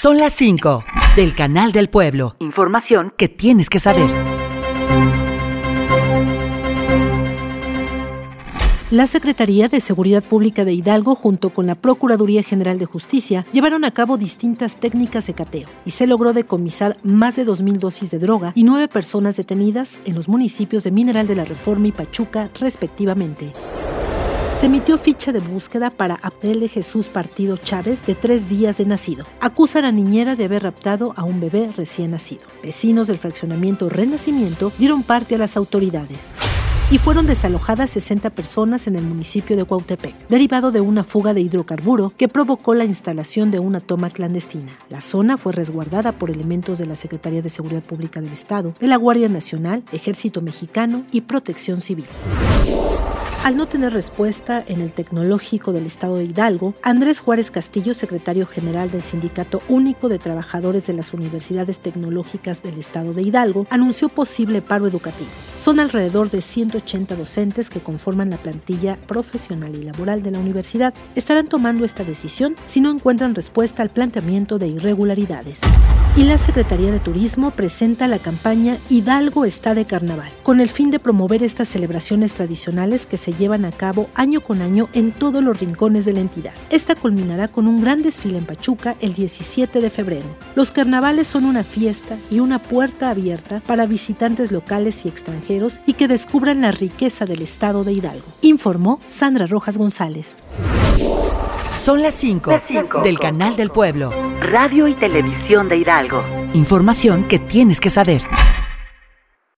Son las 5 del Canal del Pueblo. Información que tienes que saber. La Secretaría de Seguridad Pública de Hidalgo junto con la Procuraduría General de Justicia llevaron a cabo distintas técnicas de cateo y se logró decomisar más de 2.000 dosis de droga y nueve personas detenidas en los municipios de Mineral de la Reforma y Pachuca respectivamente se emitió ficha de búsqueda para Abel de Jesús Partido Chávez, de tres días de nacido. Acusa a la niñera de haber raptado a un bebé recién nacido. Vecinos del fraccionamiento Renacimiento dieron parte a las autoridades y fueron desalojadas 60 personas en el municipio de Cuautepec, derivado de una fuga de hidrocarburo que provocó la instalación de una toma clandestina. La zona fue resguardada por elementos de la Secretaría de Seguridad Pública del Estado, de la Guardia Nacional, Ejército Mexicano y Protección Civil. Al no tener respuesta en el tecnológico del estado de Hidalgo, Andrés Juárez Castillo, secretario general del Sindicato Único de Trabajadores de las Universidades Tecnológicas del estado de Hidalgo, anunció posible paro educativo. Son alrededor de 180 docentes que conforman la plantilla profesional y laboral de la universidad. Estarán tomando esta decisión si no encuentran respuesta al planteamiento de irregularidades y la Secretaría de Turismo presenta la campaña Hidalgo está de carnaval, con el fin de promover estas celebraciones tradicionales que se llevan a cabo año con año en todos los rincones de la entidad. Esta culminará con un gran desfile en Pachuca el 17 de febrero. Los carnavales son una fiesta y una puerta abierta para visitantes locales y extranjeros y que descubran la riqueza del estado de Hidalgo, informó Sandra Rojas González. Son las 5 del Canal del Pueblo. Radio y Televisión de Hidalgo. Información que tienes que saber.